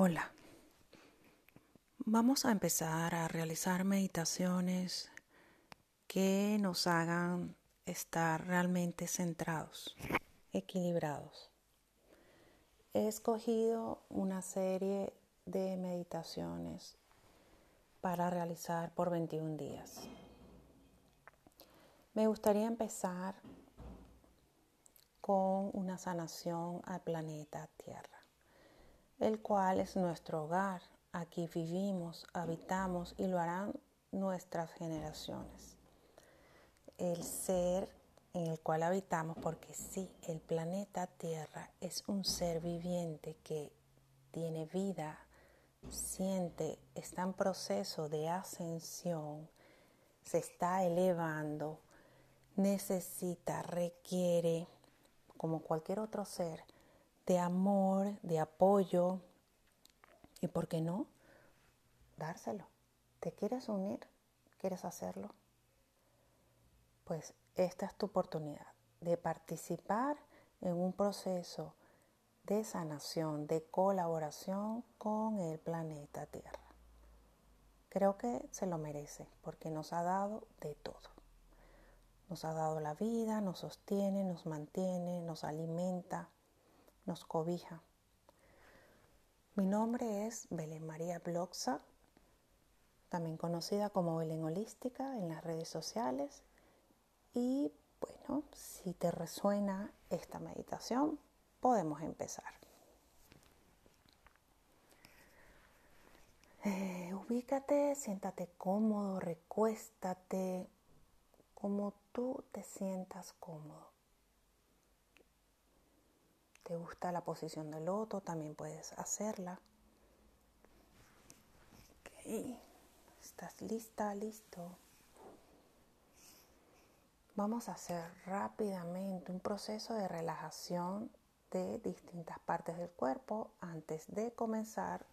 Hola. Vamos a empezar a realizar meditaciones que nos hagan estar realmente centrados, equilibrados. He escogido una serie de meditaciones para realizar por 21 días. Me gustaría empezar con una sanación al planeta Tierra el cual es nuestro hogar. Aquí vivimos, habitamos y lo harán nuestras generaciones. El ser en el cual habitamos, porque sí, el planeta Tierra es un ser viviente que tiene vida, siente, está en proceso de ascensión, se está elevando, necesita, requiere, como cualquier otro ser, de amor, de apoyo y, ¿por qué no? Dárselo. ¿Te quieres unir? ¿Quieres hacerlo? Pues esta es tu oportunidad de participar en un proceso de sanación, de colaboración con el planeta Tierra. Creo que se lo merece porque nos ha dado de todo. Nos ha dado la vida, nos sostiene, nos mantiene, nos alimenta, nos cobija. Mi nombre es Belén María Bloxa, también conocida como Belén Holística en las redes sociales. Y bueno, si te resuena esta meditación, podemos empezar. Eh, ubícate, siéntate cómodo, recuéstate, como tú te sientas cómodo te gusta la posición del loto, también puedes hacerla. Estás lista, listo. Vamos a hacer rápidamente un proceso de relajación de distintas partes del cuerpo antes de comenzar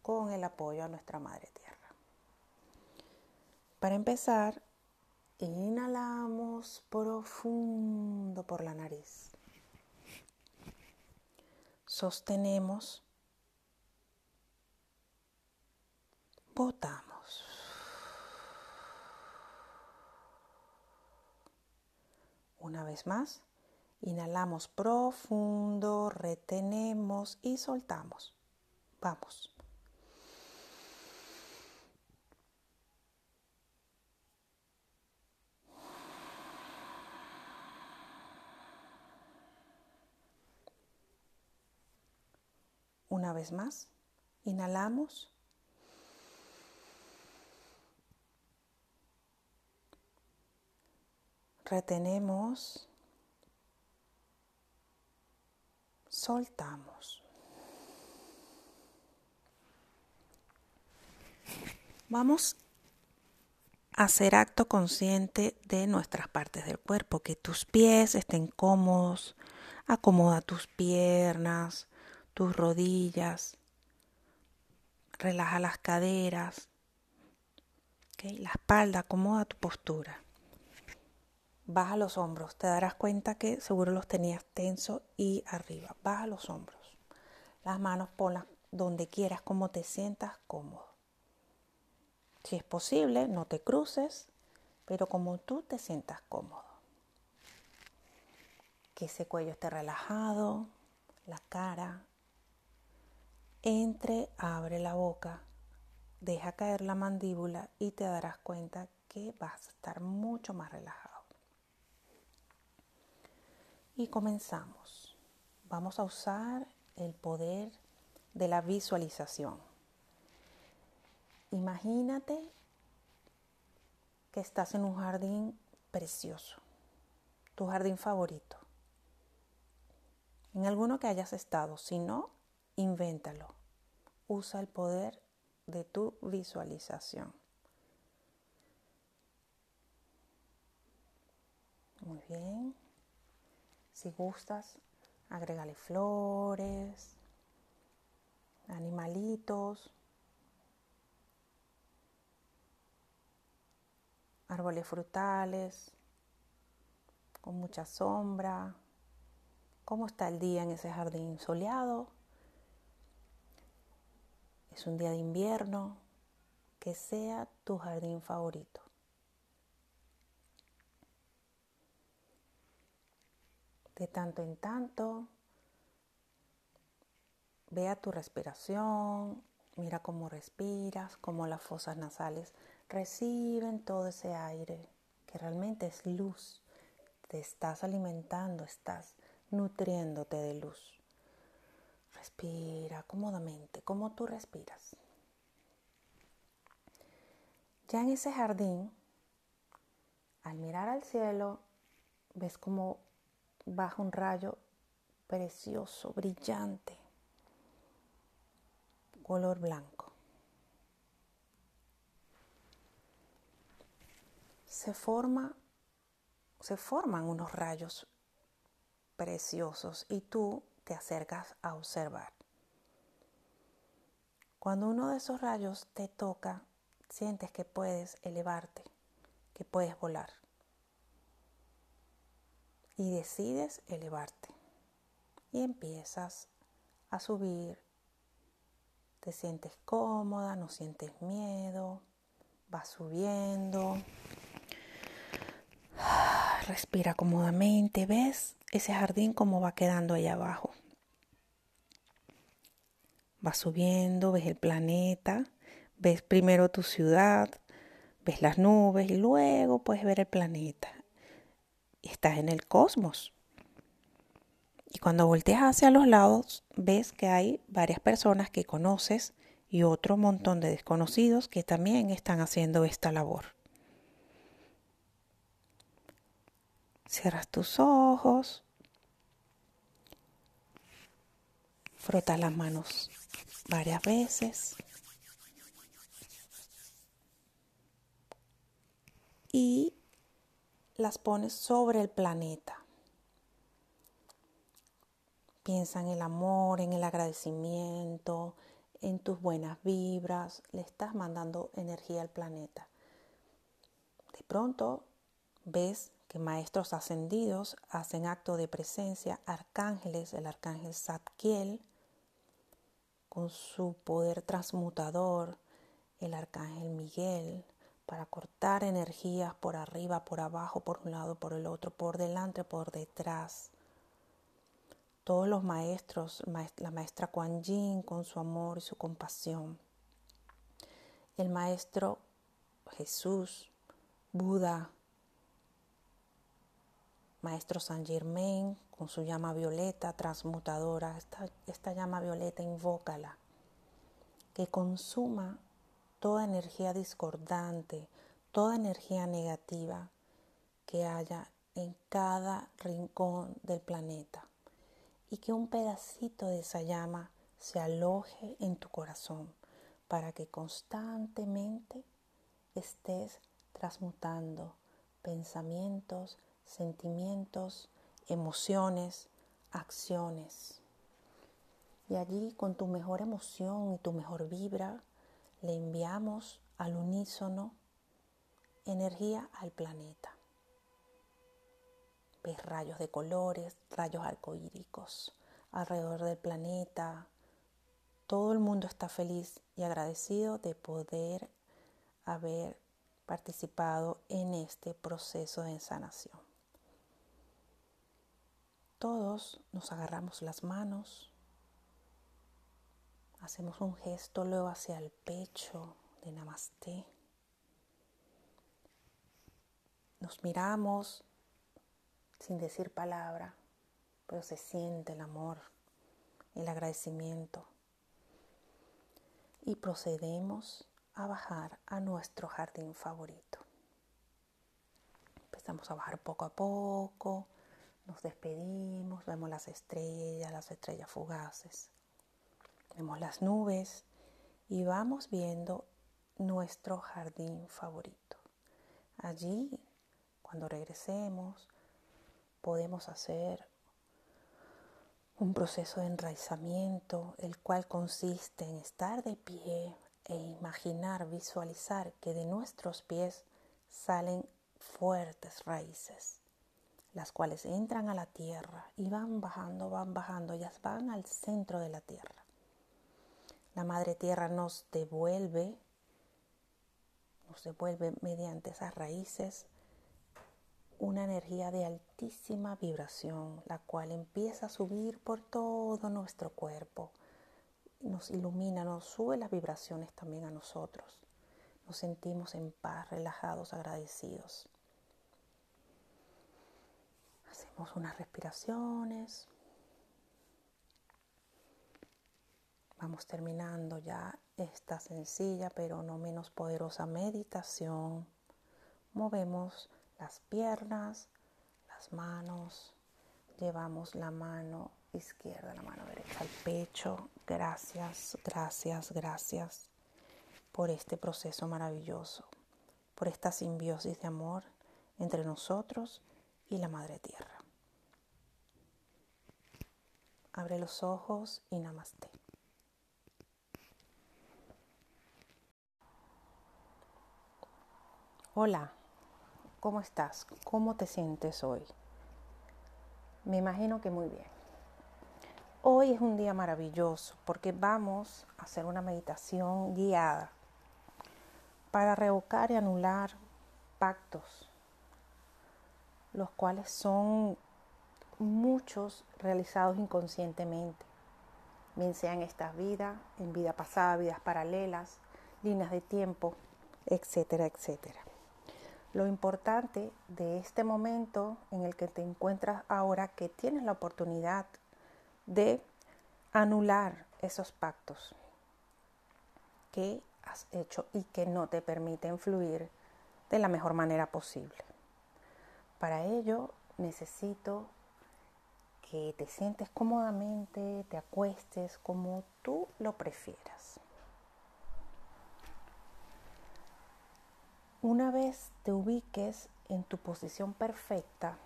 con el apoyo a nuestra Madre Tierra. Para empezar, inhalamos profundo por la nariz sostenemos, botamos. Una vez más, inhalamos profundo, retenemos y soltamos. Vamos. Una vez más, inhalamos. Retenemos. Soltamos. Vamos a hacer acto consciente de nuestras partes del cuerpo, que tus pies estén cómodos, acomoda tus piernas, rodillas, relaja las caderas, la espalda, acomoda tu postura. Baja los hombros, te darás cuenta que seguro los tenías tenso y arriba. Baja los hombros. Las manos ponlas donde quieras, como te sientas cómodo. Si es posible, no te cruces, pero como tú te sientas cómodo. Que ese cuello esté relajado, la cara, entre, abre la boca, deja caer la mandíbula y te darás cuenta que vas a estar mucho más relajado. Y comenzamos. Vamos a usar el poder de la visualización. Imagínate que estás en un jardín precioso, tu jardín favorito. En alguno que hayas estado, si no, Invéntalo. Usa el poder de tu visualización. Muy bien. Si gustas, agrégale flores, animalitos, árboles frutales, con mucha sombra. ¿Cómo está el día en ese jardín soleado? Es un día de invierno, que sea tu jardín favorito. De tanto en tanto, vea tu respiración, mira cómo respiras, cómo las fosas nasales reciben todo ese aire que realmente es luz. Te estás alimentando, estás nutriéndote de luz. Respira cómodamente, como tú respiras. Ya en ese jardín, al mirar al cielo, ves como baja un rayo precioso, brillante, color blanco. Se forma se forman unos rayos preciosos y tú te acercas a observar. Cuando uno de esos rayos te toca, sientes que puedes elevarte, que puedes volar. Y decides elevarte. Y empiezas a subir. Te sientes cómoda, no sientes miedo, vas subiendo. Respira cómodamente, ves ese jardín como va quedando ahí abajo. Vas subiendo, ves el planeta, ves primero tu ciudad, ves las nubes y luego puedes ver el planeta. Estás en el cosmos. Y cuando volteas hacia los lados, ves que hay varias personas que conoces y otro montón de desconocidos que también están haciendo esta labor. Cierras tus ojos. Frotas las manos varias veces. Y las pones sobre el planeta. Piensa en el amor, en el agradecimiento, en tus buenas vibras. Le estás mandando energía al planeta. De pronto ves que maestros ascendidos hacen acto de presencia, arcángeles, el arcángel Zadkiel, con su poder transmutador, el arcángel Miguel, para cortar energías por arriba, por abajo, por un lado, por el otro, por delante, por detrás. Todos los maestros, la maestra Kuan Yin con su amor y su compasión. El maestro Jesús, Buda, Maestro San Germain con su llama violeta transmutadora, esta, esta llama violeta invócala, que consuma toda energía discordante, toda energía negativa que haya en cada rincón del planeta y que un pedacito de esa llama se aloje en tu corazón para que constantemente estés transmutando pensamientos, sentimientos, emociones, acciones. Y allí con tu mejor emoción y tu mejor vibra le enviamos al unísono energía al planeta. Ves rayos de colores, rayos arcoíricos alrededor del planeta. Todo el mundo está feliz y agradecido de poder haber participado en este proceso de sanación. Todos nos agarramos las manos, hacemos un gesto luego hacia el pecho de Namaste. Nos miramos sin decir palabra, pero se siente el amor, el agradecimiento. Y procedemos a bajar a nuestro jardín favorito. Empezamos a bajar poco a poco, nos despedimos, vemos las estrellas, las estrellas fugaces, vemos las nubes y vamos viendo nuestro jardín favorito. Allí, cuando regresemos, podemos hacer un proceso de enraizamiento, el cual consiste en estar de pie e imaginar, visualizar que de nuestros pies salen fuertes raíces las cuales entran a la tierra y van bajando, van bajando, ellas van al centro de la tierra. La Madre Tierra nos devuelve, nos devuelve mediante esas raíces una energía de altísima vibración, la cual empieza a subir por todo nuestro cuerpo. Nos ilumina, nos sube las vibraciones también a nosotros. Nos sentimos en paz, relajados, agradecidos. Hacemos unas respiraciones. Vamos terminando ya esta sencilla pero no menos poderosa meditación. Movemos las piernas, las manos. Llevamos la mano izquierda, la mano derecha al pecho. Gracias, gracias, gracias por este proceso maravilloso, por esta simbiosis de amor entre nosotros y la Madre Tierra. Abre los ojos y namaste. Hola, ¿cómo estás? ¿Cómo te sientes hoy? Me imagino que muy bien. Hoy es un día maravilloso porque vamos a hacer una meditación guiada para revocar y anular pactos, los cuales son muchos realizados inconscientemente, bien sea en esta vida, en vida pasada, vidas paralelas, líneas de tiempo, etcétera, etcétera. Lo importante de este momento en el que te encuentras ahora, que tienes la oportunidad de anular esos pactos que has hecho y que no te permiten fluir de la mejor manera posible. Para ello necesito que te sientes cómodamente, te acuestes como tú lo prefieras. Una vez te ubiques en tu posición perfecta,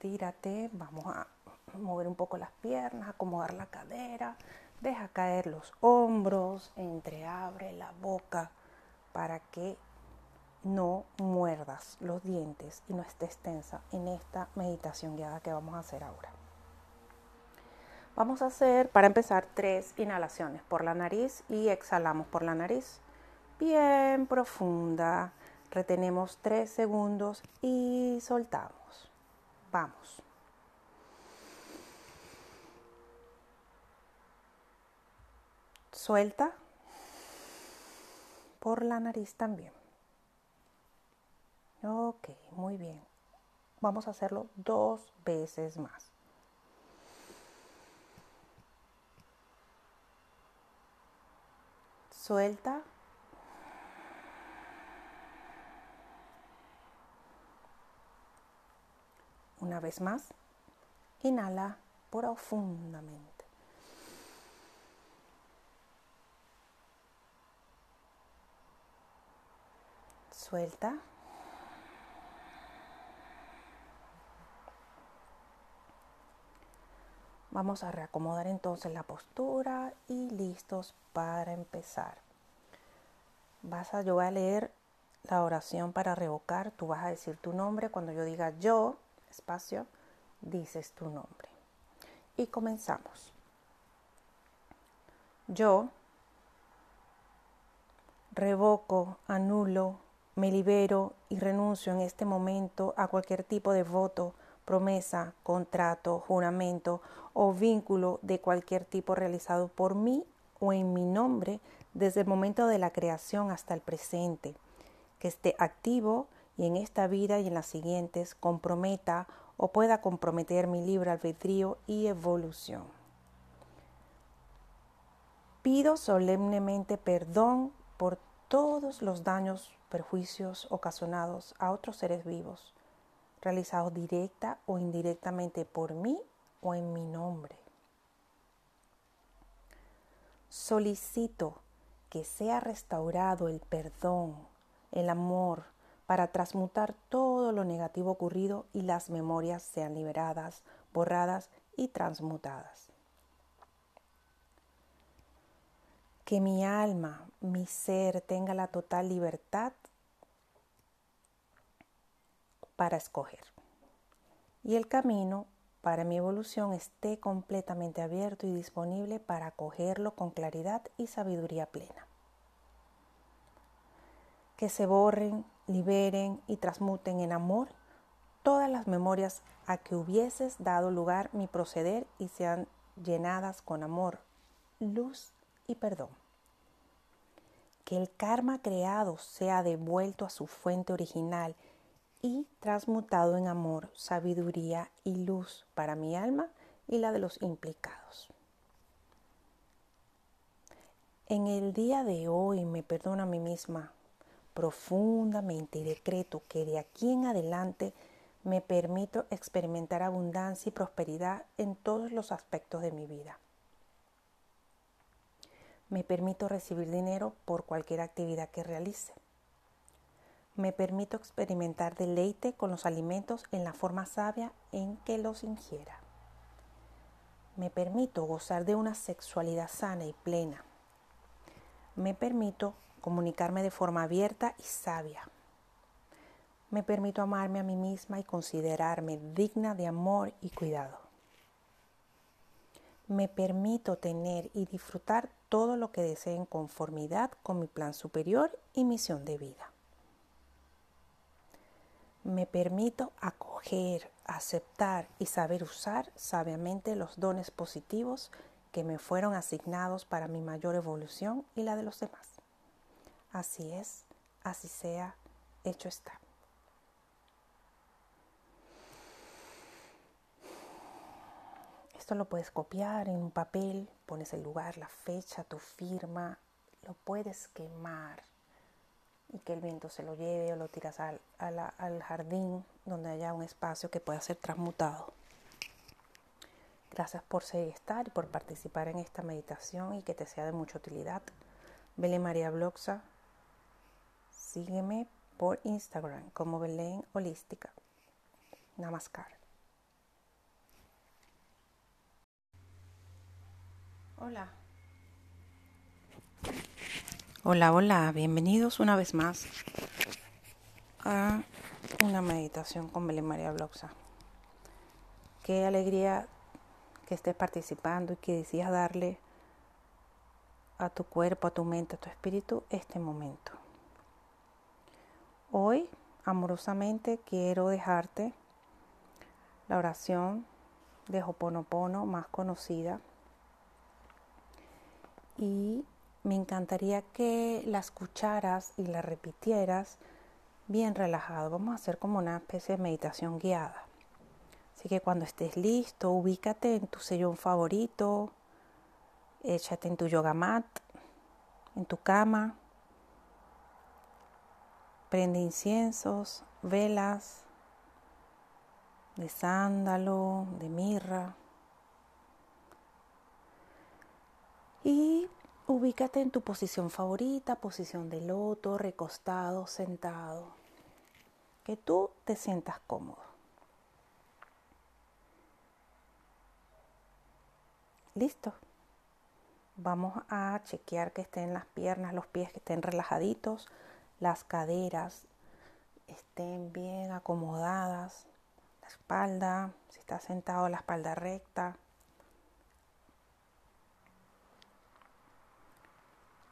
tírate, vamos a mover un poco las piernas, acomodar la cadera, deja caer los hombros, entreabre la boca para que no muerdas los dientes y no estés tensa en esta meditación guiada que vamos a hacer ahora. Vamos a hacer, para empezar, tres inhalaciones por la nariz y exhalamos por la nariz bien profunda. Retenemos tres segundos y soltamos. Vamos. Suelta por la nariz también. Ok, muy bien. Vamos a hacerlo dos veces más. Suelta Una vez más, inhala profundamente. Suelta. Vamos a reacomodar entonces la postura y listos para empezar. Vas a, yo voy a leer la oración para revocar. Tú vas a decir tu nombre cuando yo diga yo espacio, dices tu nombre. Y comenzamos. Yo revoco, anulo, me libero y renuncio en este momento a cualquier tipo de voto, promesa, contrato, juramento o vínculo de cualquier tipo realizado por mí o en mi nombre desde el momento de la creación hasta el presente, que esté activo y en esta vida y en las siguientes comprometa o pueda comprometer mi libre albedrío y evolución. Pido solemnemente perdón por todos los daños, perjuicios ocasionados a otros seres vivos, realizados directa o indirectamente por mí o en mi nombre. Solicito que sea restaurado el perdón, el amor, para transmutar todo lo negativo ocurrido y las memorias sean liberadas, borradas y transmutadas. Que mi alma, mi ser tenga la total libertad para escoger y el camino para mi evolución esté completamente abierto y disponible para acogerlo con claridad y sabiduría plena. Que se borren, liberen y transmuten en amor todas las memorias a que hubieses dado lugar mi proceder y sean llenadas con amor, luz y perdón. Que el karma creado sea devuelto a su fuente original y transmutado en amor, sabiduría y luz para mi alma y la de los implicados. En el día de hoy me perdono a mí misma profundamente y decreto que de aquí en adelante me permito experimentar abundancia y prosperidad en todos los aspectos de mi vida. Me permito recibir dinero por cualquier actividad que realice. Me permito experimentar deleite con los alimentos en la forma sabia en que los ingiera. Me permito gozar de una sexualidad sana y plena. Me permito comunicarme de forma abierta y sabia me permito amarme a mí misma y considerarme digna de amor y cuidado. Me permito tener y disfrutar todo lo que desee en conformidad con mi plan superior y misión de vida. Me permito acoger, aceptar y saber usar sabiamente los dones positivos que me fueron asignados para mi mayor evolución y la de los demás. Así es, así sea, hecho está. Esto lo puedes copiar en un papel, pones el lugar, la fecha, tu firma, lo puedes quemar y que el viento se lo lleve o lo tiras al, al jardín donde haya un espacio que pueda ser transmutado. Gracias por y estar y por participar en esta meditación y que te sea de mucha utilidad. Belén María Bloxa, sígueme por Instagram como Belén Holística. Namaskar. Hola. Hola, hola, bienvenidos una vez más a una meditación con Belén María Bloxa. Qué alegría que estés participando y que decidas darle a tu cuerpo, a tu mente, a tu espíritu este momento. Hoy, amorosamente, quiero dejarte la oración de Hoponopono más conocida y me encantaría que la escucharas y la repitieras bien relajado. Vamos a hacer como una especie de meditación guiada. Así que cuando estés listo, ubícate en tu sillón favorito, échate en tu yoga mat, en tu cama, prende inciensos, velas de sándalo, de mirra. Y ubícate en tu posición favorita, posición de loto, recostado, sentado. Que tú te sientas cómodo. Listo. Vamos a chequear que estén las piernas, los pies que estén relajaditos, las caderas estén bien acomodadas, la espalda, si está sentado la espalda recta,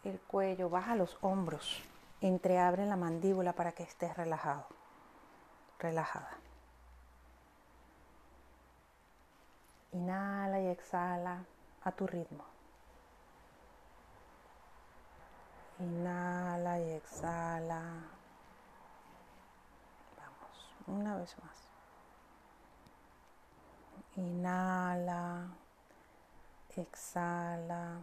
el cuello, baja los hombros, entreabre la mandíbula para que estés relajado, relajada. Inhala y exhala a tu ritmo. Inhala y exhala. Vamos, una vez más. Inhala, exhala.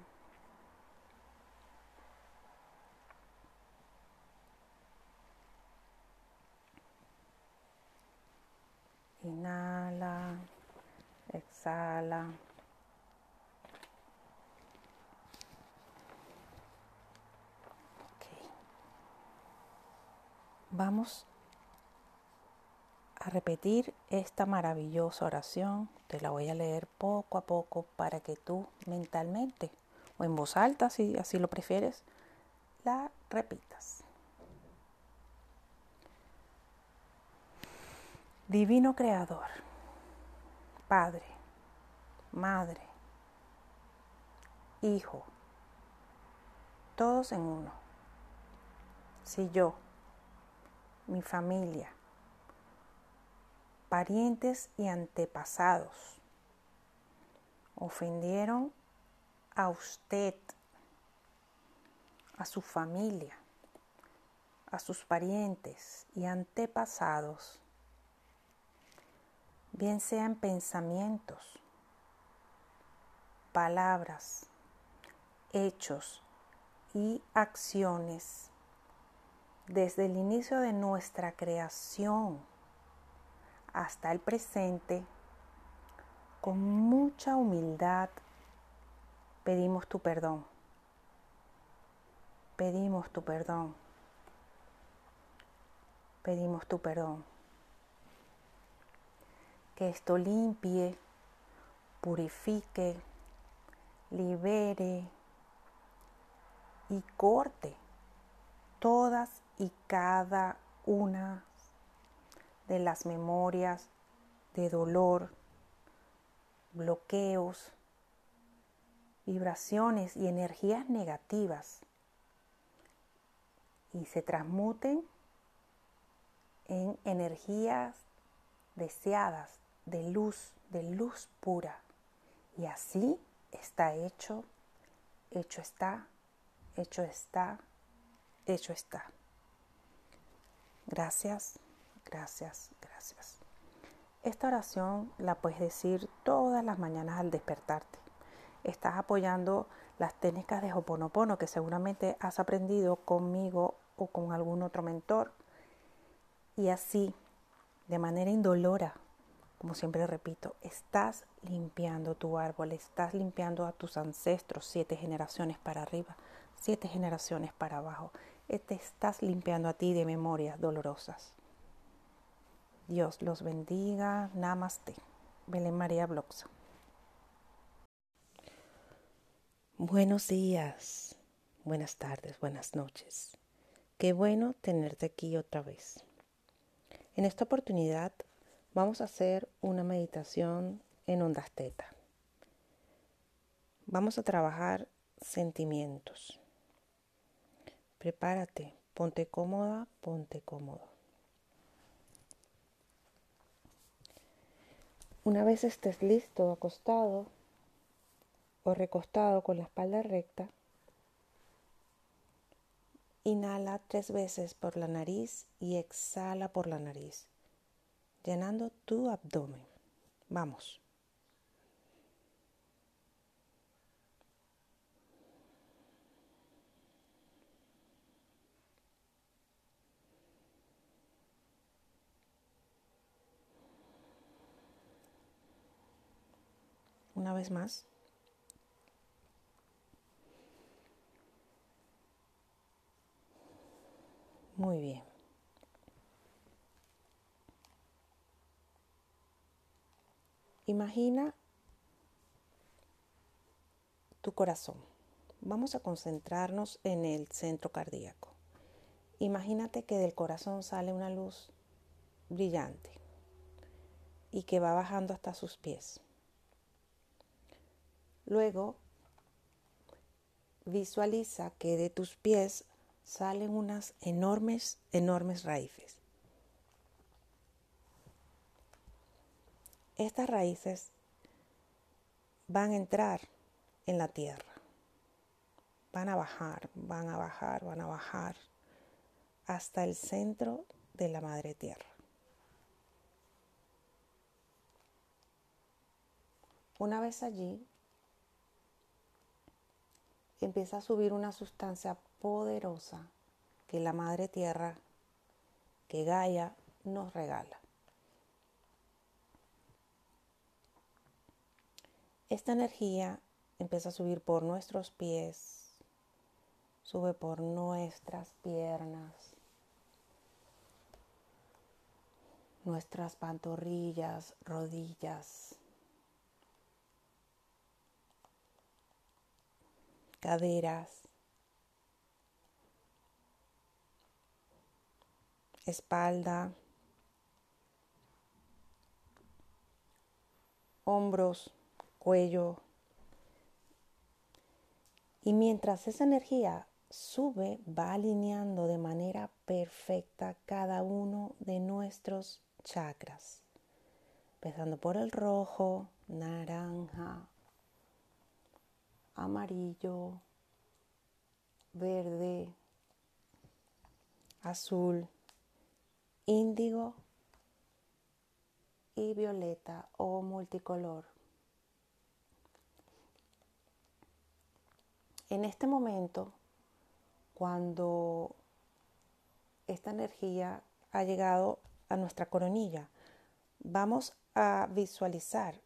Inhala, exhala. Vamos a repetir esta maravillosa oración. Te la voy a leer poco a poco para que tú mentalmente o en voz alta, si así lo prefieres, la repitas. Divino Creador, padre, madre, hijo, todos en uno. Si yo, mi familia, parientes y antepasados ofendieron a usted, a su familia, a sus parientes y antepasados, bien sean pensamientos, palabras, hechos y acciones desde el inicio de nuestra creación hasta el presente, con mucha humildad pedimos tu perdón. Pedimos tu perdón. Pedimos tu perdón. Que esto limpie, purifique, libere y corte todas y cada una de las memorias de dolor, bloqueos, vibraciones y energías negativas y se transmuten en energías deseadas de luz, de luz pura. Y así está hecho, hecho está, hecho está, hecho está. Gracias, gracias, gracias. Esta oración la puedes decir todas las mañanas al despertarte. Estás apoyando las técnicas de Hoponopono que seguramente has aprendido conmigo o con algún otro mentor. Y así, de manera indolora, como siempre repito, estás limpiando tu árbol, estás limpiando a tus ancestros siete generaciones para arriba, siete generaciones para abajo. Te estás limpiando a ti de memorias dolorosas. Dios los bendiga. Namaste. Belén María Bloxa. Buenos días, buenas tardes, buenas noches. Qué bueno tenerte aquí otra vez. En esta oportunidad vamos a hacer una meditación en ondas teta. Vamos a trabajar sentimientos. Prepárate, ponte cómoda, ponte cómodo. Una vez estés listo, acostado o recostado con la espalda recta, inhala tres veces por la nariz y exhala por la nariz, llenando tu abdomen. Vamos. una vez más. Muy bien. Imagina tu corazón. Vamos a concentrarnos en el centro cardíaco. Imagínate que del corazón sale una luz brillante y que va bajando hasta sus pies. Luego, visualiza que de tus pies salen unas enormes, enormes raíces. Estas raíces van a entrar en la tierra. Van a bajar, van a bajar, van a bajar hasta el centro de la madre tierra. Una vez allí, empieza a subir una sustancia poderosa que la Madre Tierra, que Gaia nos regala. Esta energía empieza a subir por nuestros pies, sube por nuestras piernas, nuestras pantorrillas, rodillas, caderas, espalda, hombros, cuello. Y mientras esa energía sube, va alineando de manera perfecta cada uno de nuestros chakras. Empezando por el rojo, naranja, amarillo, verde, azul, índigo y violeta o multicolor. En este momento, cuando esta energía ha llegado a nuestra coronilla, vamos a visualizar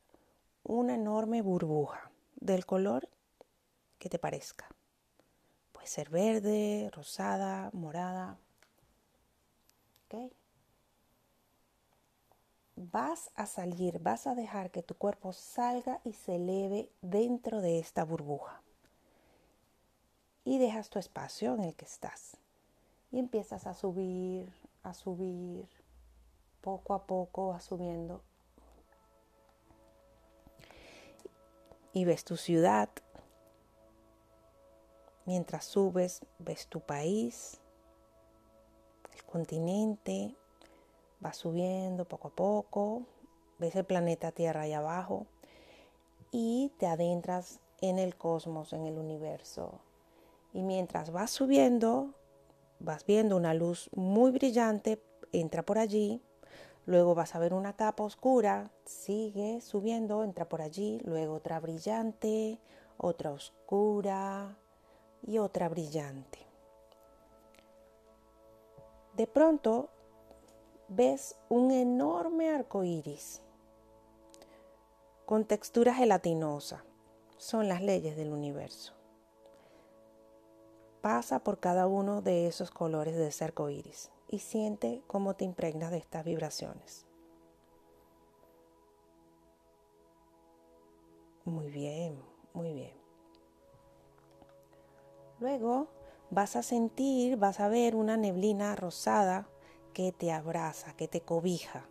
una enorme burbuja del color que te parezca. Puede ser verde, rosada, morada. Vas a salir, vas a dejar que tu cuerpo salga y se eleve dentro de esta burbuja. Y dejas tu espacio en el que estás. Y empiezas a subir, a subir, poco a poco vas subiendo. Y ves tu ciudad, Mientras subes, ves tu país, el continente, vas subiendo poco a poco, ves el planeta Tierra ahí abajo y te adentras en el cosmos, en el universo. Y mientras vas subiendo, vas viendo una luz muy brillante, entra por allí, luego vas a ver una capa oscura, sigue subiendo, entra por allí, luego otra brillante, otra oscura, y otra brillante. De pronto ves un enorme arco iris con textura gelatinosa. Son las leyes del universo. Pasa por cada uno de esos colores de ese arco iris y siente cómo te impregnas de estas vibraciones. Muy bien, muy bien. Luego vas a sentir, vas a ver una neblina rosada que te abraza, que te cobija.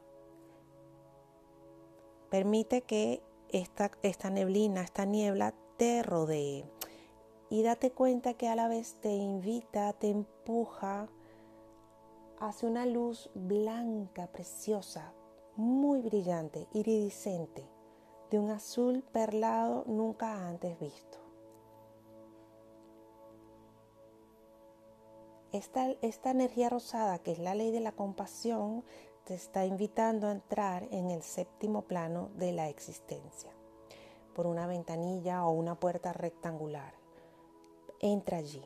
Permite que esta, esta neblina, esta niebla te rodee. Y date cuenta que a la vez te invita, te empuja hacia una luz blanca, preciosa, muy brillante, iridiscente, de un azul perlado nunca antes visto. esta, esta energía rosada, que es la ley de la compasión, te está invitando a entrar en el séptimo plano de la existencia, por una ventanilla o una puerta rectangular. Entra allí.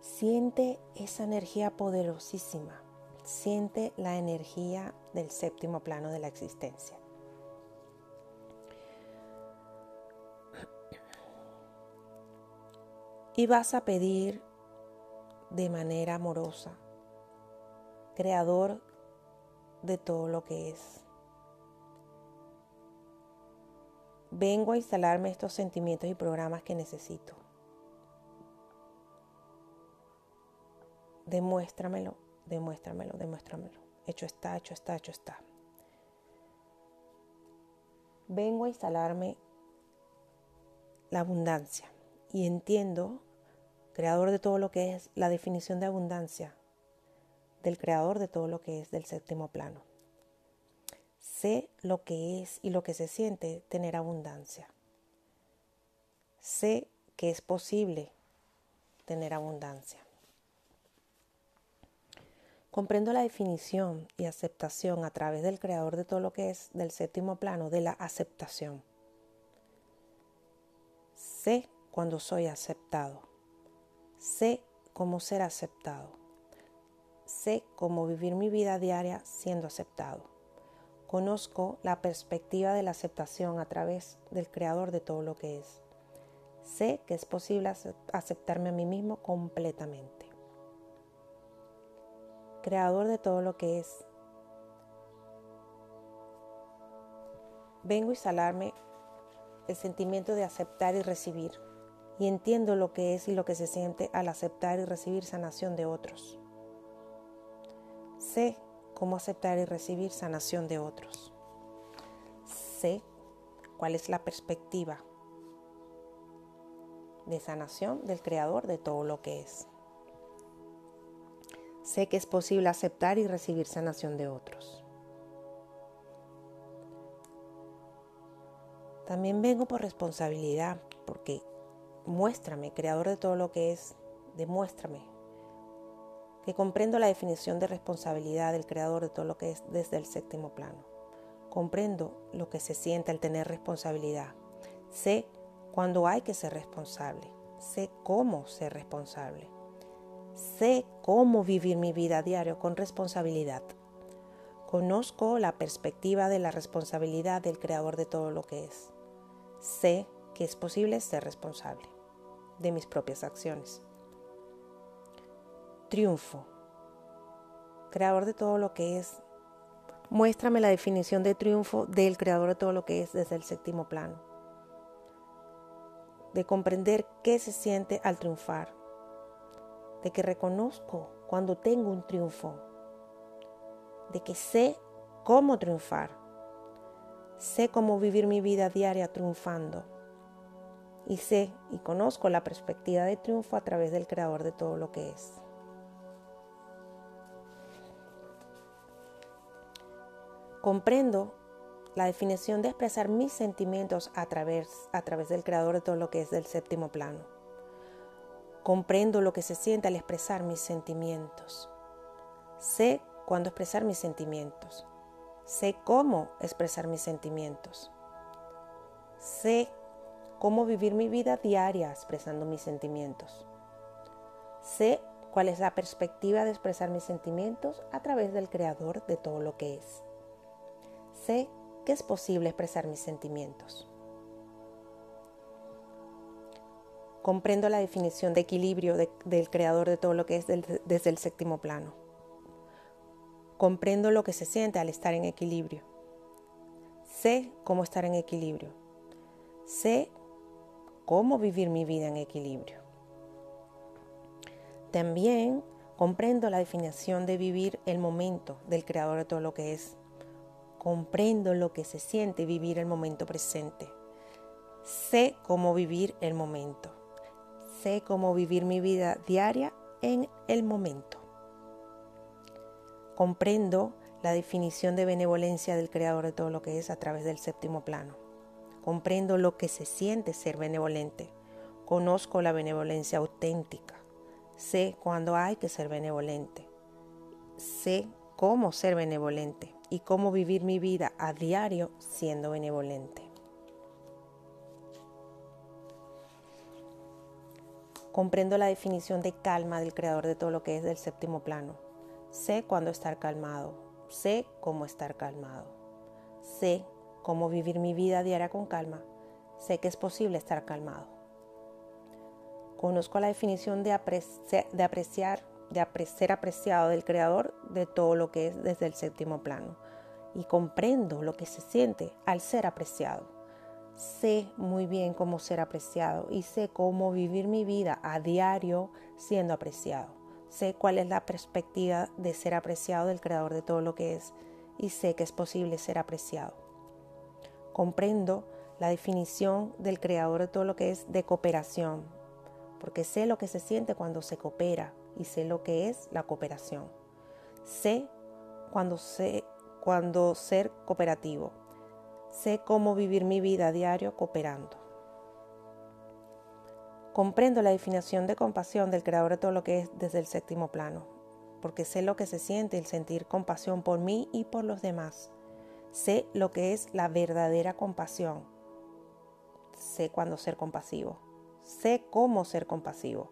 Siente esa energía poderosísima. Siente la energía del séptimo plano de la existencia. y vas a pedir de manera amorosa, creador de todo lo que es. Vengo a instalarme estos sentimientos y programas que necesito. Demuéstramelo, demuéstramelo, demuéstramelo. Hecho está, hecho está, hecho está. Vengo a instalarme la abundancia y entiendo creador de todo lo que es la definición de abundancia, del creador de todo lo que es del séptimo plano. Sé lo que es y lo que se siente tener abundancia. Sé que es posible tener abundancia. Comprendo la definición y aceptación a través del creador de todo lo que es del séptimo plano de la aceptación. Sé cuando soy aceptado. Sé cómo ser aceptado. Sé cómo vivir mi vida diaria siendo aceptado. Conozco la perspectiva de la aceptación a través del creador de todo lo que es. Sé que es posible aceptarme a mí mismo completamente. Creador de todo lo que es. Vengo a instalarme el sentimiento de aceptar y recibir y entiendo lo que es y lo que se siente al aceptar y recibir sanación de otros. Sé cómo aceptar y recibir sanación de otros. Sé cuál es la perspectiva de sanación del creador de todo lo que es. Sé que es posible aceptar y recibir sanación de otros. También vengo por responsabilidad, porque muéstrame, creador de todo lo que es, demuéstrame que comprendo la definición de responsabilidad del creador de todo lo que es desde el séptimo plano. Comprendo lo que se siente al tener responsabilidad. Sé cuándo hay que ser responsable. Sé cómo ser responsable. Sé cómo vivir mi vida a diario con responsabilidad. Conozco la perspectiva de la responsabilidad del creador de todo lo que es. Sé que es posible ser responsable de mis propias acciones. Triunfo. Creador de todo lo que es. Muéstrame la definición de triunfo del creador de todo lo que es desde el séptimo plano. De comprender qué se siente al triunfar. De que reconozco cuando tengo un triunfo. De que sé cómo triunfar. Sé cómo vivir mi vida diaria triunfando. Y sé y conozco la perspectiva de triunfo a través del creador de todo lo que es. Comprendo la definición de expresar mis sentimientos a través, a través del creador de todo lo que es del séptimo plano. Comprendo lo que se siente al expresar mis sentimientos. Sé cuándo expresar mis sentimientos. Sé cómo expresar mis sentimientos. Sé cómo vivir mi vida diaria expresando mis sentimientos. Sé cuál es la perspectiva de expresar mis sentimientos a través del creador de todo lo que es sé que es posible expresar mis sentimientos. Comprendo la definición de equilibrio del creador de todo lo que es desde el séptimo plano. Comprendo lo que se siente al estar en equilibrio. Sé cómo estar en equilibrio. Sé cómo vivir mi vida en equilibrio. También comprendo la definición de vivir el momento del creador de todo lo que es comprendo lo que se siente vivir el momento presente. Sé cómo vivir el momento. Sé cómo vivir mi vida diaria en el momento. Comprendo la definición de benevolencia del Creador de todo lo que es a través del séptimo plano. Comprendo lo que se siente ser benevolente. Conozco la benevolencia auténtica. Sé cuándo hay que ser benevolente. Sé cómo ser benevolente y cómo vivir mi vida a diario siendo benevolente. Comprendo la definición de calma del creador de todo lo que es del séptimo plano. Sé cuándo estar calmado. Sé cómo estar calmado. Sé cómo vivir mi vida diaria con calma. Sé que es posible estar calmado. Conozco la definición de, de apreciar de ser apreciado del Creador de todo lo que es desde el séptimo plano. Y comprendo lo que se siente al ser apreciado. Sé muy bien cómo ser apreciado y sé cómo vivir mi vida a diario siendo apreciado. Sé cuál es la perspectiva de ser apreciado del Creador de todo lo que es y sé que es posible ser apreciado. Comprendo la definición del Creador de todo lo que es de cooperación, porque sé lo que se siente cuando se coopera, y sé lo que es la cooperación. Sé cuando, sé cuando ser cooperativo. Sé cómo vivir mi vida a diario cooperando. Comprendo la definición de compasión del creador de todo lo que es desde el séptimo plano, porque sé lo que se siente el sentir compasión por mí y por los demás. Sé lo que es la verdadera compasión. Sé cuándo ser compasivo. Sé cómo ser compasivo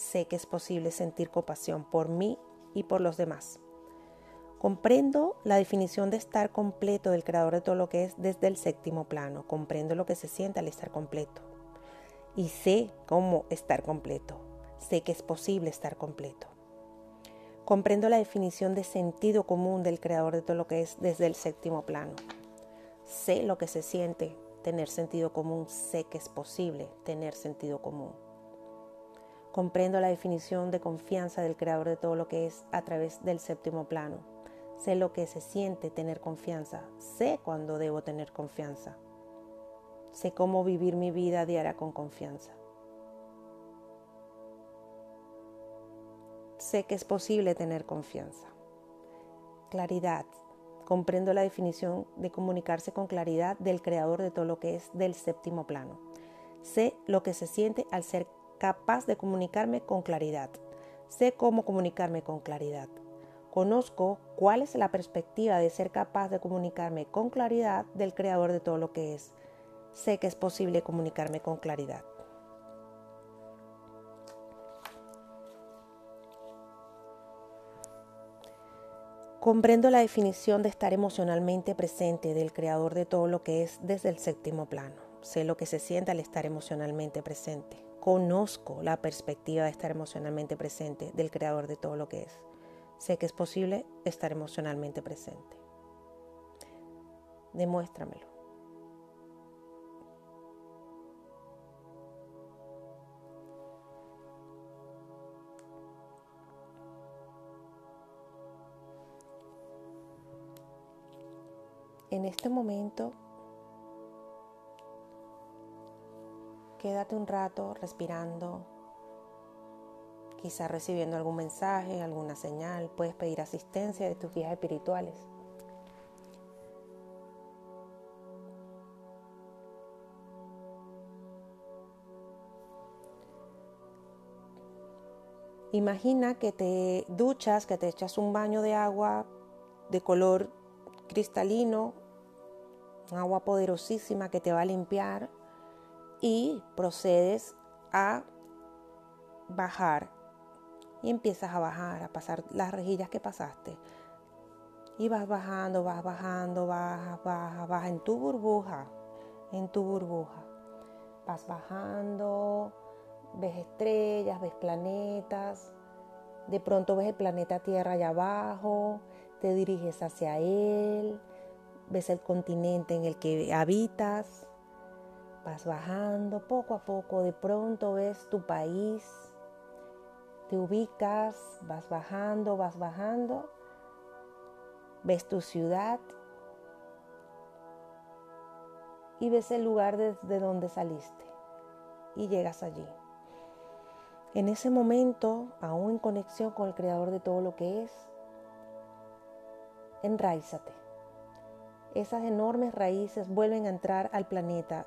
sé que es posible sentir compasión por mí y por los demás. Comprendo la definición de estar completo del creador de todo lo que es desde el séptimo plano. Comprendo lo que se siente al estar completo. Y sé cómo estar completo. Sé que es posible estar completo. Comprendo la definición de sentido común del creador de todo lo que es desde el séptimo plano. Sé lo que se siente tener sentido común. Sé que es posible tener sentido común. Comprendo la definición de confianza del creador de todo lo que es a través del séptimo plano. Sé lo que se siente tener confianza. Sé cuándo debo tener confianza. Sé cómo vivir mi vida diaria con confianza. Sé que es posible tener confianza. Claridad. Comprendo la definición de comunicarse con claridad del creador de todo lo que es del séptimo plano. Sé lo que se siente al ser capaz de comunicarme con claridad. Sé cómo comunicarme con claridad. Conozco cuál es la perspectiva de ser capaz de comunicarme con claridad del creador de todo lo que es. Sé que es posible comunicarme con claridad. Comprendo la definición de estar emocionalmente presente del creador de todo lo que es desde el séptimo plano. Sé lo que se siente al estar emocionalmente presente. Conozco la perspectiva de estar emocionalmente presente del creador de todo lo que es. Sé que es posible estar emocionalmente presente. Demuéstramelo. En este momento, quédate un rato respirando, quizás recibiendo algún mensaje, alguna señal, puedes pedir asistencia de tus guías espirituales. Imagina que te duchas, que te echas un baño de agua de color cristalino agua poderosísima que te va a limpiar y procedes a bajar y empiezas a bajar, a pasar las rejillas que pasaste. Y vas bajando, vas bajando, bajas, bajas, bajas en tu burbuja, en tu burbuja. Vas bajando, ves estrellas, ves planetas. De pronto ves el planeta Tierra allá abajo, te diriges hacia él, ves el continente en el que habitas, vas bajando poco a poco, de pronto ves tu país, te ubicas, vas bajando, vas bajando, ves tu ciudad y ves el lugar desde donde saliste y llegas allí. En ese momento, aún en conexión con el creador de todo lo que es, enraízate esas enormes raíces vuelven a entrar al planeta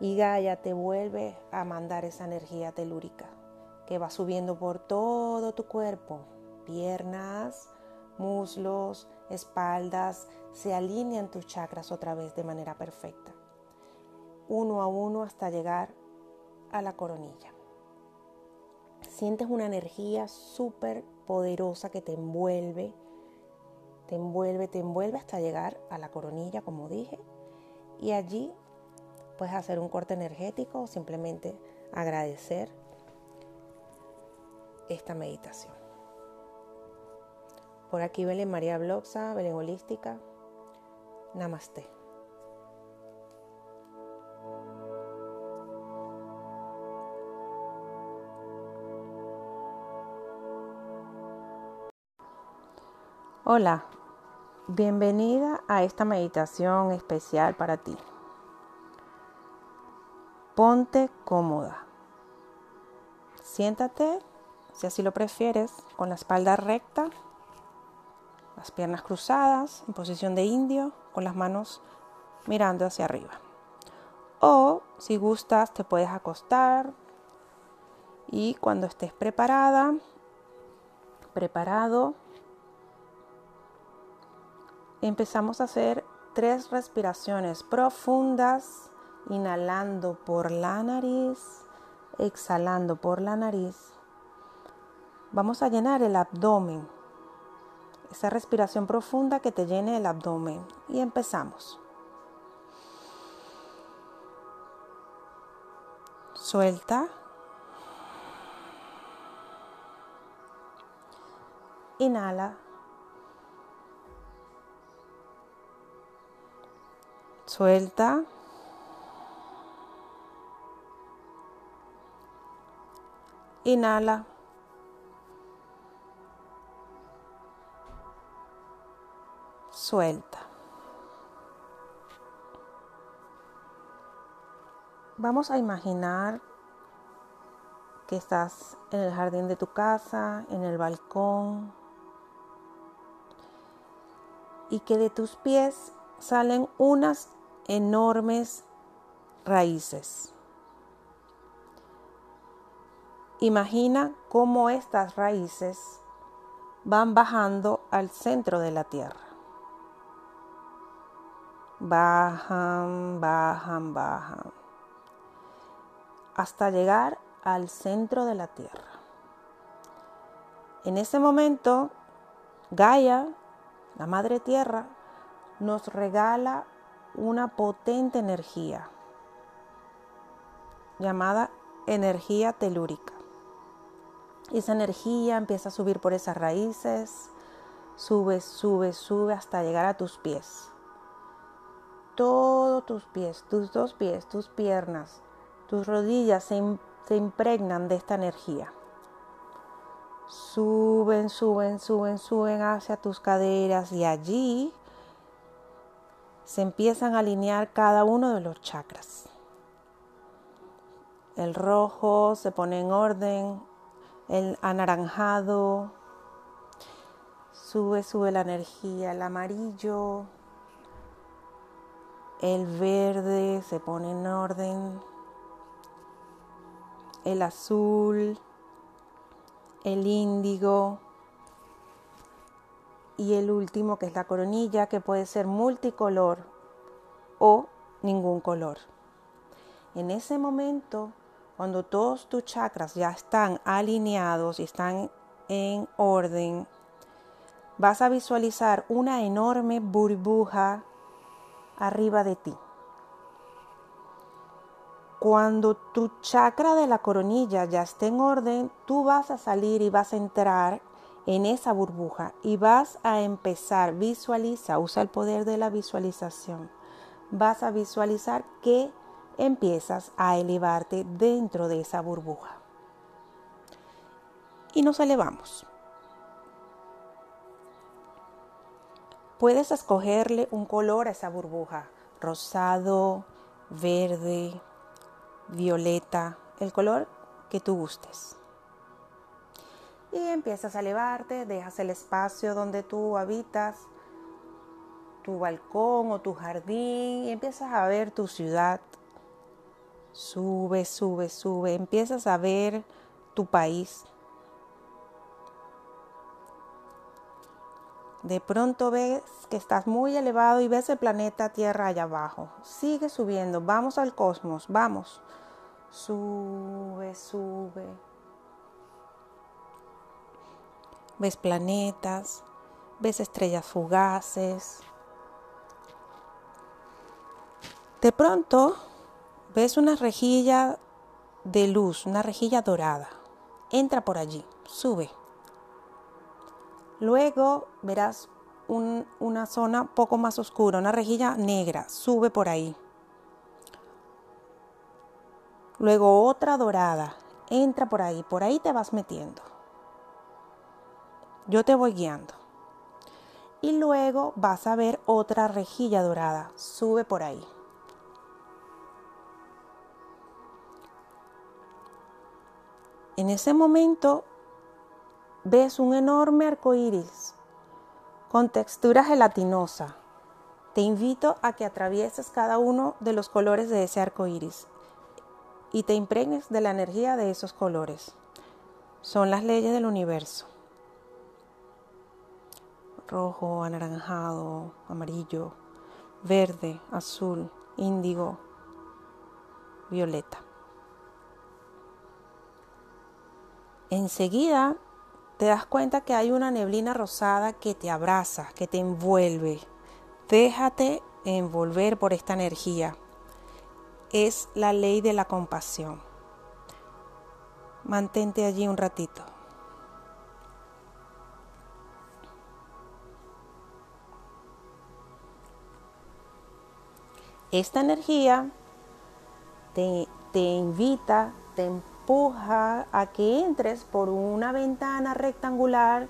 y Gaia te vuelve a mandar esa energía telúrica que va subiendo por todo tu cuerpo, piernas, muslos, espaldas, se alinean tus chakras otra vez de manera perfecta, uno a uno hasta llegar a la coronilla. Sientes una energía súper poderosa que te envuelve, te envuelve, te envuelve hasta llegar a la coronilla, como dije, y allí puedes hacer un corte energético o simplemente agradecer esta meditación. Por aquí Belén María Bloxa, Belén Holística. Namaste. Hola, Bienvenida a esta meditación especial para ti. Ponte cómoda. Siéntate, si así lo prefieres, con la espalda recta, las piernas cruzadas, en posición de indio, con las manos mirando hacia arriba. O si gustas, te puedes acostar y cuando estés preparada, preparado, empezamos a hacer tres respiraciones profundas, inhalando por la nariz, exhalando por la nariz. Vamos a llenar el abdomen, esa respiración profunda que te llene el abdomen. Y empezamos. Suelta. Inhala. Suelta. Inhala. Suelta. Vamos a imaginar que estás en el jardín de tu casa, en el balcón, y que de tus pies salen unas enormes raíces. Imagina cómo estas raíces van bajando al centro de la tierra. Bajan, bajan, bajan. Hasta llegar al centro de la tierra. En ese momento, Gaia, la Madre Tierra, nos regala una potente energía llamada energía telúrica. Esa energía empieza a subir por esas raíces, sube, sube, sube hasta llegar a tus pies. Todos tus pies, tus dos pies, tus piernas, tus rodillas se, se impregnan de esta energía. Suben, suben, suben, suben hacia tus caderas y allí se empiezan a alinear cada uno de los chakras. El rojo se pone en orden, el anaranjado, sube, sube la energía, el amarillo, el verde se pone en orden, el azul, el índigo y el último que es la coronilla que puede ser multicolor o ningún color. En ese momento cuando todos tus chakras ya están alineados y están en orden, vas a visualizar una enorme burbuja arriba de ti. Cuando tu chakra de la coronilla ya esté en orden, tú vas a salir y vas a entrar en esa burbuja y vas a empezar, visualiza, usa el poder de la visualización. Vas a visualizar que empiezas a elevarte dentro de esa burbuja. Y nos elevamos. Puedes escogerle un color a esa burbuja, rosado, verde, violeta, el color que tú gustes. Y empiezas a elevarte, dejas el espacio donde tú habitas, tu balcón o tu jardín, y empiezas a ver tu ciudad, Sube, sube, sube. Empiezas a ver tu país. De pronto ves que estás muy elevado y ves el planeta Tierra allá abajo. Sigue subiendo. Vamos al cosmos. Vamos. Sube, sube. Ves planetas. Ves estrellas fugaces. De pronto ves una rejilla de luz, una rejilla dorada. Entra por allí, sube. Luego verás una zona poco más oscura, una rejilla negra, sube por ahí. Luego otra dorada, entra por ahí, por ahí te vas metiendo. Yo te voy guiando. Y luego vas a ver otra rejilla dorada, sube por ahí. En ese momento ves un enorme arco iris con textura gelatinosa. Te invito a que atravieses cada uno de los colores de ese arco iris y te impregnes de la energía de esos colores. Son las leyes del universo. Rojo, anaranjado, amarillo, verde, azul, índigo, violeta. Enseguida te das cuenta que hay una neblina rosada que te abraza, que te envuelve. Déjate envolver por esta energía. Es la ley de la compasión. Mantente allí un ratito. Esta energía te, te invita, te empuja a que entres por una ventana rectangular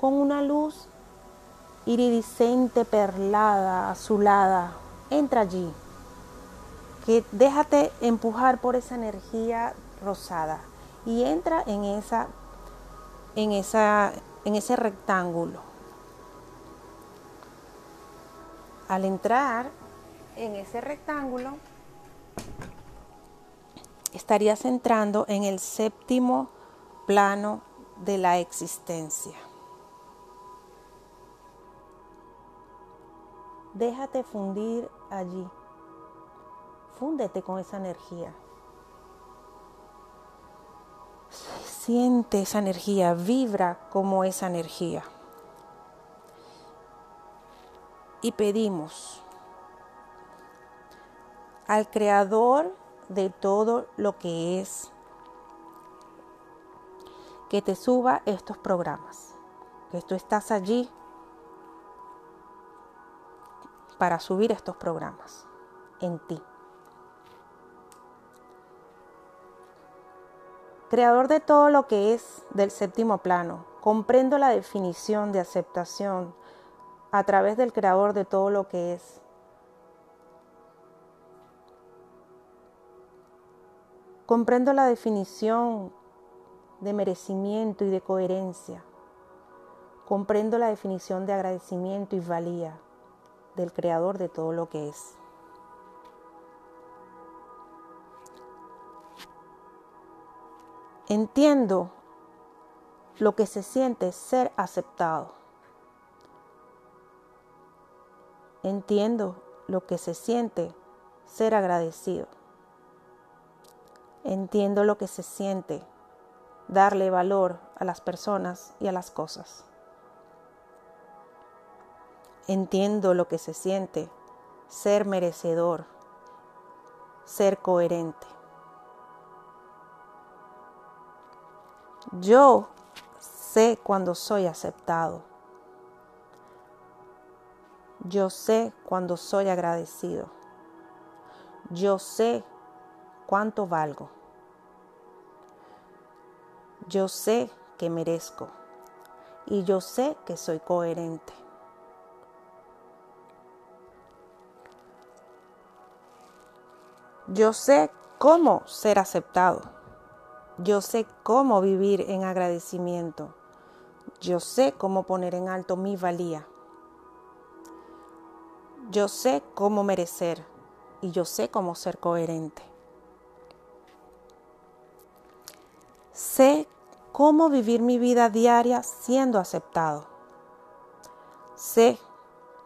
con una luz iridiscente, perlada, azulada. Entra allí. Que déjate empujar por esa energía rosada y entra en esa en esa en ese rectángulo. Al entrar en ese rectángulo estarías entrando en el séptimo plano de la existencia. Déjate fundir allí. Fúndete con esa energía. Siente esa energía, vibra como esa energía. Y pedimos al Creador de todo lo que es que te suba estos programas, que tú estás allí para subir estos programas en ti. Creador de todo lo que es del séptimo plano, comprendo la definición de aceptación a través del creador de todo lo que es. Comprendo la definición de merecimiento y de coherencia. Comprendo la definición de agradecimiento y valía del creador de todo lo que es. Entiendo lo que se siente ser aceptado. Entiendo lo que se siente ser agradecido. Entiendo lo que se siente darle valor a las personas y a las cosas. Entiendo lo que se siente ser merecedor, ser coherente. Yo sé cuando soy aceptado. Yo sé cuando soy agradecido. Yo sé cuánto valgo. Yo sé que merezco. Y yo sé que soy coherente. Yo sé cómo ser aceptado. Yo sé cómo vivir en agradecimiento. Yo sé cómo poner en alto mi valía. Yo sé cómo merecer y yo sé cómo ser coherente. Sé cómo vivir mi vida diaria siendo aceptado. Sé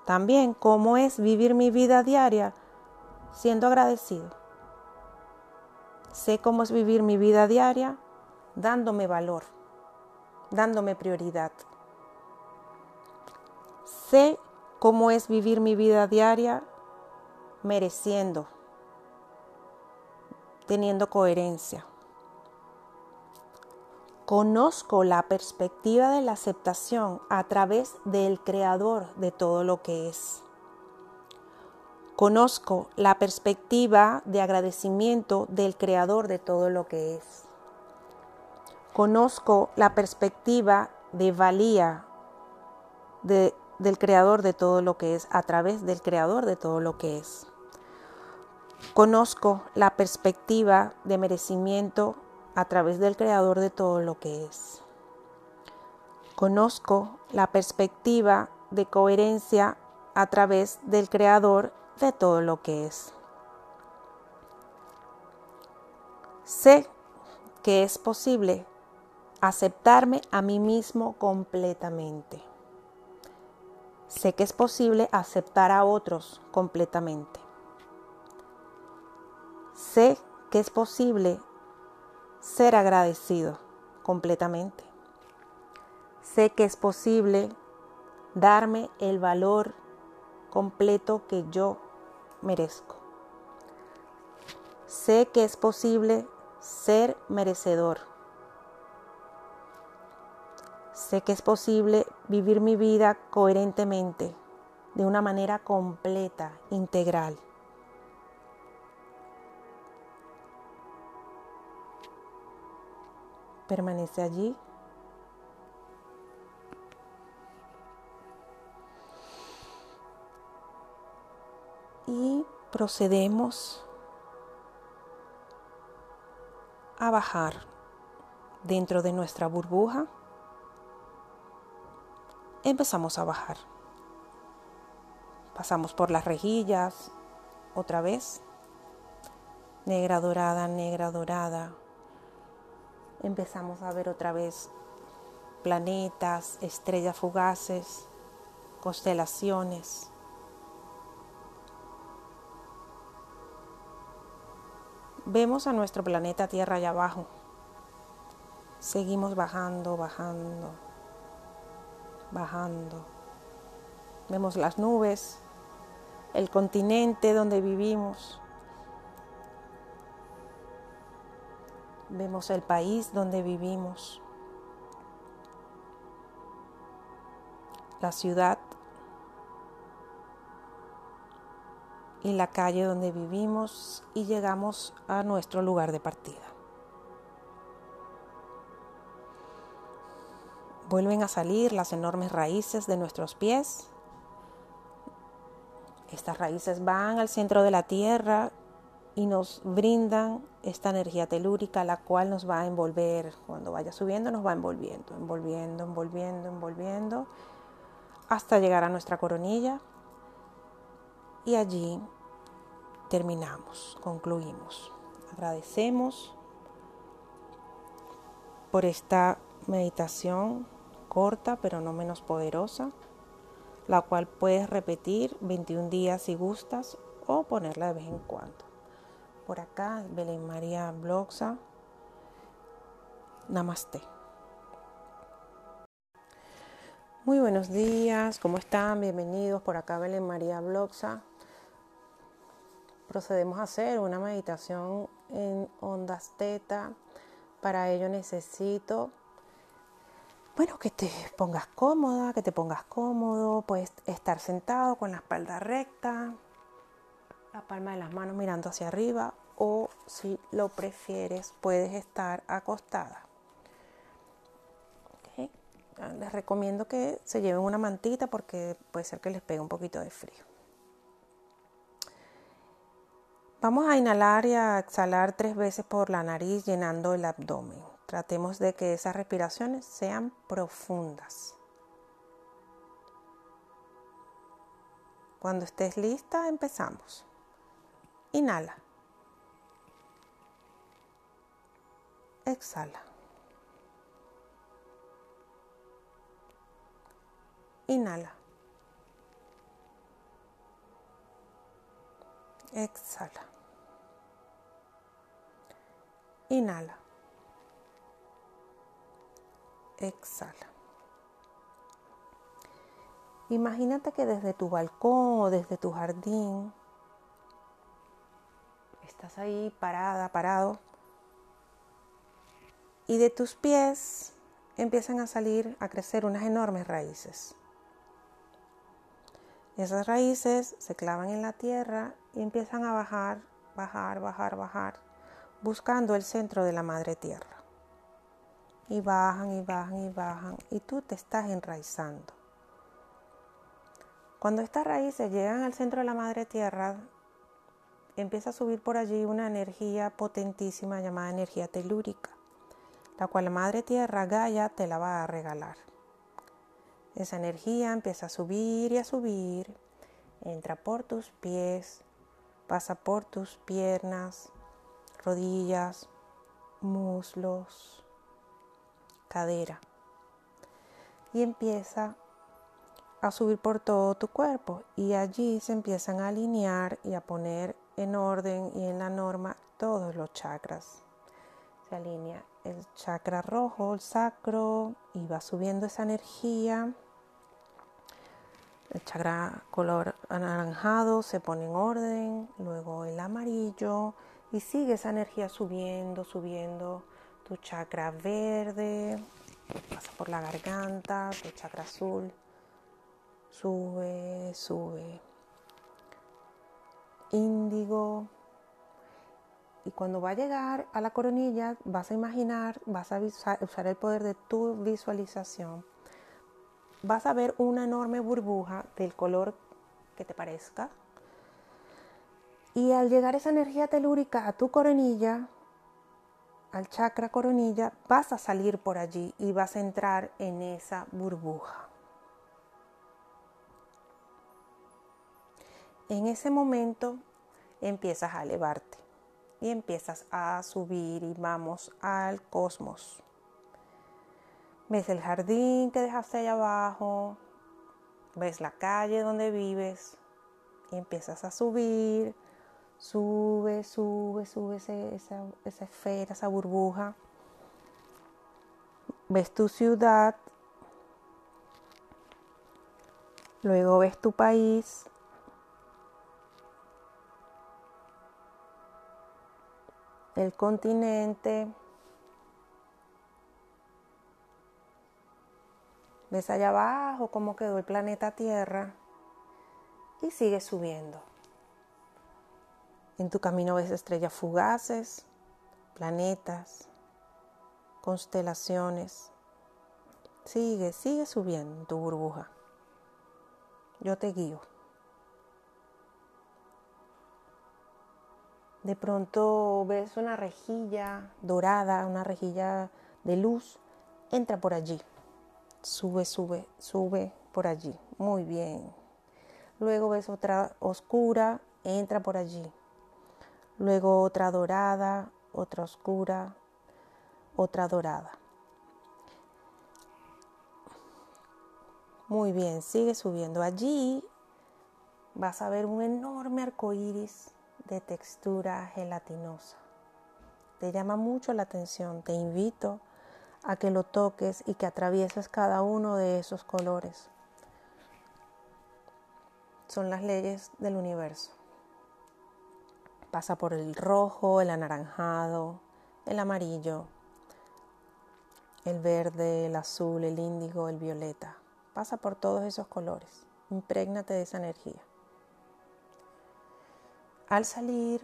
también cómo es vivir mi vida diaria siendo agradecido. Sé cómo es vivir mi vida diaria dándome valor, dándome prioridad. Sé cómo es vivir mi vida diaria mereciendo, teniendo coherencia. Conozco la perspectiva de la aceptación a través del creador de todo lo que es. Conozco la perspectiva de agradecimiento del creador de todo lo que es. Conozco la perspectiva de valía del creador de todo lo que es a través del creador de todo lo que es. Conozco la perspectiva de merecimiento a través del creador de todo lo que es. Conozco la perspectiva de coherencia a través del creador de todo lo que es. Sé que es posible aceptarme a mí mismo completamente. Sé que es posible aceptar a otros completamente. Sé que es posible ser agradecido completamente. Sé que es posible darme el valor completo que yo merezco. Sé que es posible ser merecedor. Sé que es posible vivir mi vida coherentemente, de una manera completa, integral. Permanece allí. Y procedemos a bajar dentro de nuestra burbuja. Empezamos a bajar. Pasamos por las rejillas otra vez. Negra dorada, negra dorada. Empezamos a ver otra vez planetas, estrellas fugaces, constelaciones. Vemos a nuestro planeta Tierra allá abajo. Seguimos bajando, bajando, bajando. Vemos las nubes, el continente donde vivimos. Vemos el país donde vivimos. La ciudad y la calle donde vivimos y llegamos a nuestro lugar de partida. Vuelven a salir las enormes raíces de nuestros pies. Estas raíces van al centro de la tierra y nos brindan esta energía telúrica, la cual nos va a envolver. Cuando vaya subiendo, nos va envolviendo, envolviendo, envolviendo, envolviendo, hasta llegar a nuestra coronilla, y allí terminamos, concluimos. Agradecemos por esta meditación corta pero no menos poderosa, la cual puedes repetir 21 días si gustas o ponerla de vez en cuando. Por acá, Belén María Bloxa. Namaste. Muy buenos días, ¿cómo están? Bienvenidos por acá, Belén María Bloxa procedemos a hacer una meditación en ondas teta. Para ello necesito, bueno, que te pongas cómoda, que te pongas cómodo, puedes estar sentado con la espalda recta, la palma de las manos mirando hacia arriba o si lo prefieres puedes estar acostada. Les recomiendo que se lleven una mantita porque puede ser que les pegue un poquito de frío. Vamos a inhalar y a exhalar tres veces por la nariz llenando el abdomen. Tratemos de que esas respiraciones sean profundas. Cuando estés lista, empezamos. Inhala. Exhala. Inhala. Exhala. Inhala. Exhala. Imagínate que desde tu balcón o desde tu jardín estás ahí parada, parado, y de tus pies empiezan a salir, a crecer unas enormes raíces. Esas raíces se clavan en la tierra y empiezan a bajar, bajar, bajar, bajar, buscando el centro de la madre tierra. Y bajan y bajan y bajan y tú te estás enraizando. Cuando estas raíces llegan al centro de la madre tierra, empieza a subir por allí una energía potentísima llamada energía telúrica, la cual la madre tierra Gaia te la va a regalar. Esa energía empieza a subir y a subir, entra por tus pies, pasa por tus piernas, rodillas, muslos, cadera y empieza a subir por todo tu cuerpo y allí se empiezan a alinear y a poner en orden y en la norma todos los chakras. Se alinea el chakra rojo, el sacro, y va subiendo esa energía. El chakra color anaranjado se pone en orden, luego el amarillo y sigue esa energía subiendo, subiendo tu chakra verde, pasa por la garganta, tu chakra azul, sube, sube. Índigo, Y cuando va a llegar a la coronilla, vas a imaginar, vas a usar el poder de tu visualización. Vas a ver una enorme burbuja del color que te parezca. Y al llegar esa energía telúrica a tu coronilla, al chakra coronilla, vas a salir por allí y vas a entrar en esa burbuja. En ese momento empiezas a elevarte y empiezas a subir y vamos al cosmos. Ves el jardín que dejaste allá abajo, ves la calle donde vives y empiezas a subir, sube, sube, sube esa, esa esfera, esa burbuja. Ves tu ciudad, luego ves tu país, el continente. Ves allá abajo cómo quedó el planeta Tierra y sigue subiendo. En tu camino ves estrellas fugaces, planetas, constelaciones. Sigue, sigue subiendo en tu burbuja. Yo te guío. De pronto ves una rejilla dorada, una rejilla de luz, entra por allí. Sube, sube, sube por allí. Muy bien. Luego ves otra oscura, entra por allí. Luego otra dorada, otra oscura, otra dorada. Muy bien, sigue subiendo. Allí vas a ver un enorme arco iris de textura gelatinosa. Te llama mucho la atención, te invito a que lo toques y que atravieses cada uno de esos colores. Son las leyes del universo. Pasa por el rojo, el anaranjado, el amarillo, el verde, el azul, el índigo, el violeta. Pasa por todos esos colores. Imprégnate de esa energía. Al salir,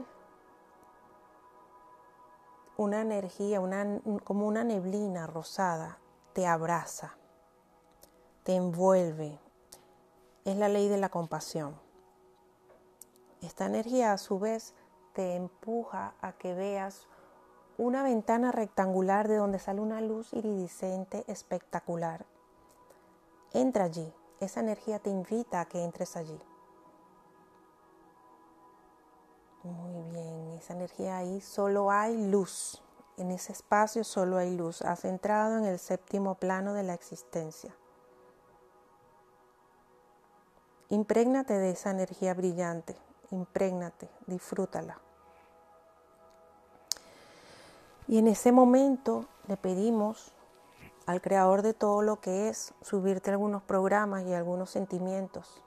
una energía, una, como una neblina rosada, te abraza, te envuelve. Es la ley de la compasión. Esta energía a su vez te empuja a que veas una ventana rectangular de donde sale una luz iridiscente espectacular. Entra allí, esa energía te invita a que entres allí. Muy bien, esa energía ahí solo hay luz. En ese espacio solo hay luz. Has entrado en el séptimo plano de la existencia. Imprégnate de esa energía brillante. Imprégnate, disfrútala. Y en ese momento le pedimos al creador de todo lo que es subirte algunos programas y algunos sentimientos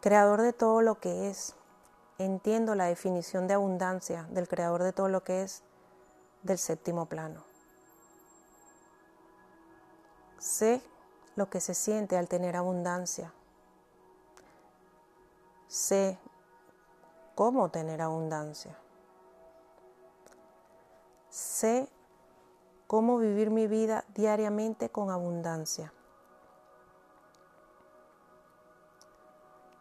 creador de todo lo que es. Entiendo la definición de abundancia del creador de todo lo que es del séptimo plano. Sé lo que se siente al tener abundancia. Sé cómo tener abundancia. Sé cómo vivir mi vida diariamente con abundancia.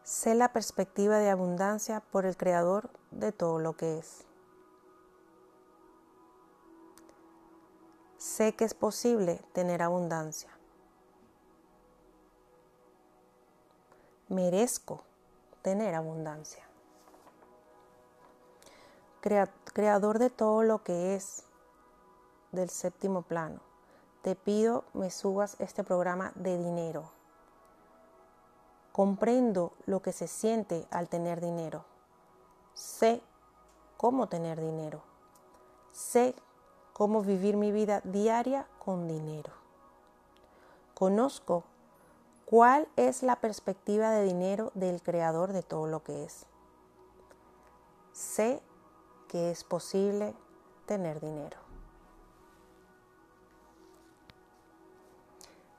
Sé la perspectiva de abundancia por el Creador de todo lo que es. Sé que es posible tener abundancia. Merezco tener abundancia. creador de todo lo que es del séptimo plano, te pido me subas este programa de dinero Comprendo lo que se siente al tener dinero. Sé cómo tener dinero. Sé cómo vivir mi vida diaria con dinero. Conozco cuál es la perspectiva de dinero del creador de todo lo que es. Sé que es posible tener dinero.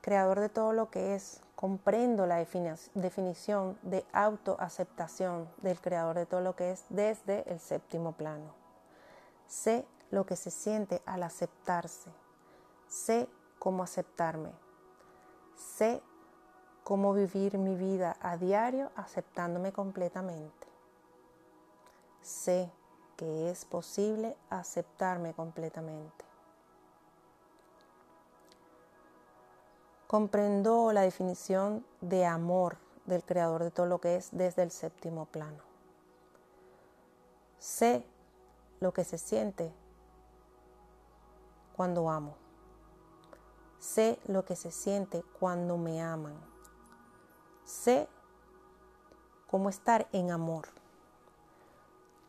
Creador de todo lo que es, comprendo la definición de autoaceptación del creador de todo lo que es desde el séptimo plano. Sé lo que se siente al aceptarse. Sé cómo aceptarme. Sé cómo vivir mi vida a diario aceptándome completamente. Sé que es posible aceptarme completamente. Comprendo la definición de amor del creador de todo lo que es desde el séptimo plano. Sé lo que se siente cuando amo. Sé lo que se siente cuando me aman. Sé cómo estar en amor.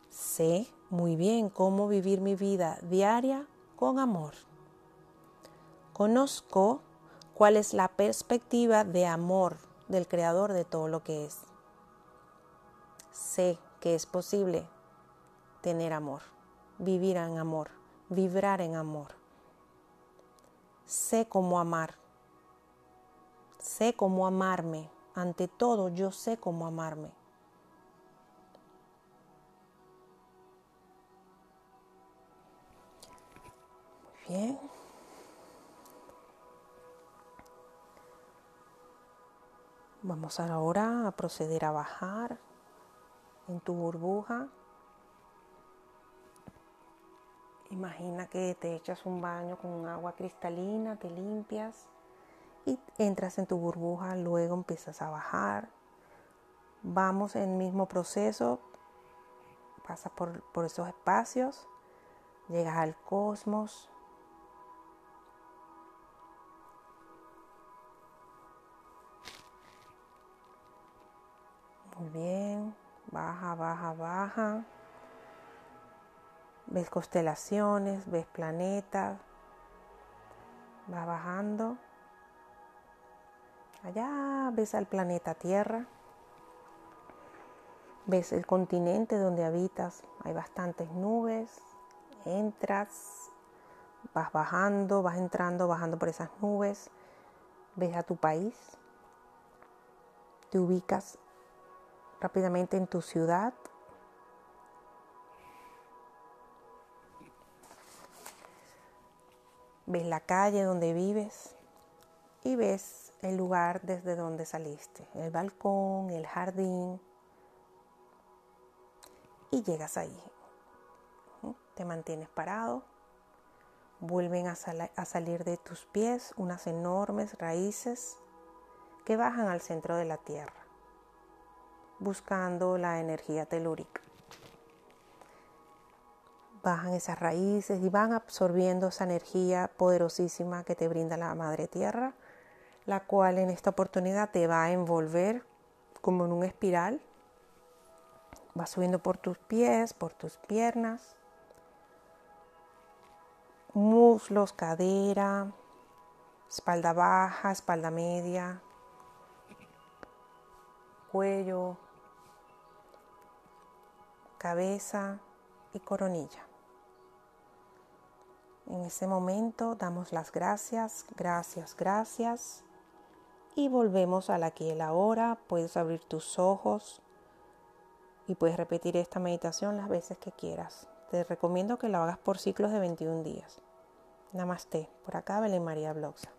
Sé muy bien cómo vivir mi vida diaria con amor. Conozco cuál es la perspectiva de amor del creador de todo lo que es. Sé que es posible tener amor, vivir en amor, vibrar en amor. Sé cómo amar. Sé cómo amarme. Ante todo, yo sé cómo amarme. Bien. Vamos ahora a proceder a bajar en tu burbuja. Imagina que te echas un baño con agua cristalina, te limpias y entras en tu burbuja, luego empiezas a bajar. Vamos en el mismo proceso, pasas por, por esos espacios, llegas al cosmos, Bien, baja, baja, baja. Ves constelaciones, ves planetas. Va bajando. Allá ves al planeta Tierra. Ves el continente donde habitas. Hay bastantes nubes. Entras, vas bajando, vas entrando, bajando por esas nubes. Ves a tu país. Te ubicas rápidamente en tu ciudad. Ves la calle donde vives y ves el lugar desde donde saliste, el balcón, el jardín. Y llegas ahí. Te mantienes parado. Vuelven a, a salir de tus pies unas enormes raíces que bajan al centro de la tierra buscando la energía telúrica. Bajan esas raíces y van absorbiendo esa energía poderosísima que te brinda la Madre Tierra, la cual en esta oportunidad te va a envolver como en un espiral. Va subiendo por tus pies, por tus piernas, muslos, cadera, espalda baja, espalda media, cuello, cabeza y coronilla. En ese momento damos las gracias, gracias, gracias y volvemos al aquí y el ahora. Puedes abrir tus ojos y puedes repetir esta meditación las veces que quieras. Te recomiendo que lo hagas por ciclos de 21 días. Namaste. Por acá Belén María Bloxa.